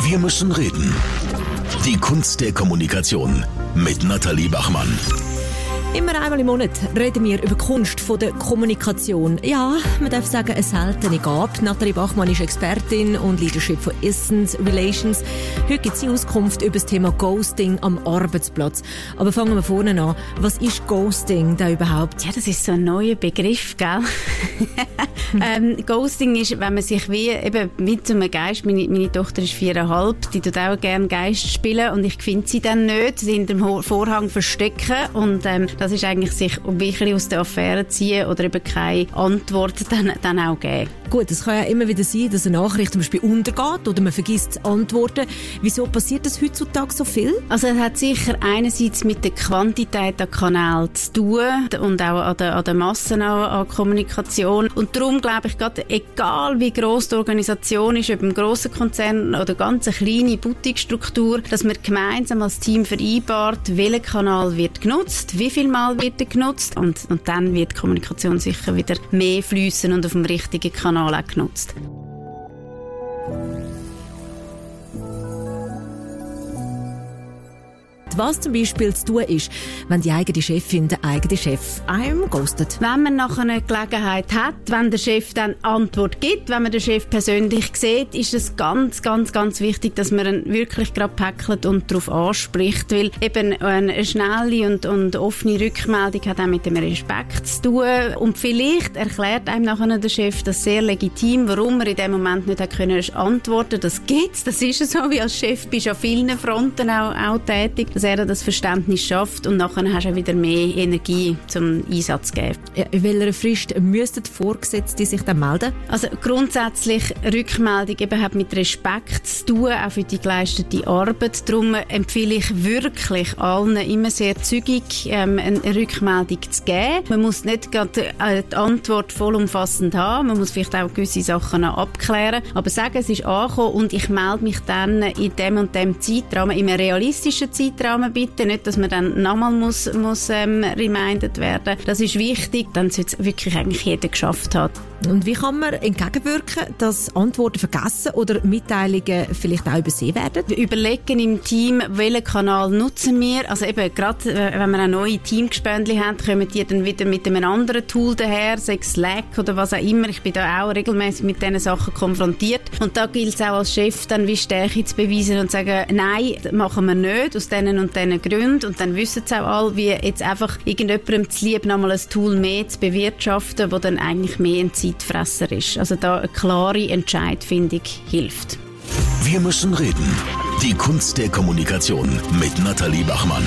Wir müssen reden. Die Kunst der Kommunikation mit Nathalie Bachmann. Immer einmal im Monat reden wir über die Kunst von der Kommunikation. Ja, man darf sagen, eine seltene Gabe. Nathalie Bachmann ist Expertin und Leadership von Essence Relations. Heute gibt sie Auskunft über das Thema Ghosting am Arbeitsplatz. Aber fangen wir vorne an. Was ist Ghosting da überhaupt? Ja, das ist so ein neuer Begriff, gell? ähm, Ghosting ist, wenn man sich wie, eben mit so einem Geist, meine, meine Tochter ist viereinhalb, die tut auch gerne Geist spielen und ich finde sie dann nicht, sie hinter dem Vorhang verstecken und ähm, das ist eigentlich sich ein bisschen aus der Affäre ziehen oder eben keine Antwort dann, dann auch geben. Gut, es kann ja immer wieder sein, dass eine Nachricht zum Beispiel untergeht oder man vergisst zu antworten. Wieso passiert das heutzutage so viel? Also es hat sicher einerseits mit der Quantität an Kanälen zu tun und auch an der, an der Massen an, an Kommunikation. Und darum glaube ich gerade, egal wie gross die Organisation ist, ob ein grosser Konzern oder ganz eine kleine Boutique-Struktur, dass man gemeinsam als Team vereinbart, welcher Kanal wird genutzt, wie viel Mal wird er genutzt und, und dann wird die Kommunikation sicher wieder mehr fließen und auf dem richtigen Kanal Kanal auch genutzt. Was zum Beispiel zu tun ist, wenn die eigene Chefin den eigenen Chef einem ghostet. Wenn man nachher eine Gelegenheit hat, wenn der Chef dann Antwort gibt, wenn man den Chef persönlich sieht, ist es ganz, ganz, ganz wichtig, dass man ihn wirklich gerade packelt und darauf anspricht, weil eben eine schnelle und, und offene Rückmeldung hat auch mit dem Respekt zu tun und vielleicht erklärt einem nachher der Chef das sehr legitim, warum er in dem Moment nicht hat können antworten. Das geht's, das ist so, wie als Chef bist du an vielen Fronten auch, auch tätig. Das er das Verständnis schafft und nachher hast du wieder mehr Energie zum Einsatz geben. Ja, in welcher Frist müssten die Vorgesetzte sich dann melden? Also grundsätzlich Rückmeldung eben hat mit Respekt zu tun, auch für die geleistete Arbeit. Darum empfehle ich wirklich allen immer sehr zügig ähm, eine Rückmeldung zu geben. Man muss nicht gerade äh, die Antwort vollumfassend haben, man muss vielleicht auch gewisse Sachen abklären, aber sagen, es ist angekommen und ich melde mich dann in dem und dem Zeitrahmen, in einem realistischen Zeitrahmen Namen bitte, nicht, dass man dann nochmal muss, muss ähm, reminded werden. Das ist wichtig, dann sollte es wirklich eigentlich jeder geschafft hat. Und wie kann man entgegenwirken, dass Antworten vergessen oder Mitteilungen vielleicht auch übersehen werden? Wir überlegen im Team, welchen Kanal nutzen wir. Also eben, gerade äh, wenn wir ein neue Teamgespendli haben, kommen die dann wieder mit einem anderen Tool daher, sei Slack oder was auch immer. Ich bin da auch regelmäßig mit diesen Sachen konfrontiert. Und da gilt es auch als Chef dann wie Stärke zu beweisen und zu sagen, nein, das machen wir nicht, aus diesen und diesen Gründen. Und dann wissen es auch alle, wie jetzt einfach irgendjemandem zu lieb, nochmal ein Tool mehr zu bewirtschaften, wo dann eigentlich mehr ein Zeitfresser ist. Also da eine klare Entscheidfindung hilft. Wir müssen reden. Die Kunst der Kommunikation mit Nathalie Bachmann.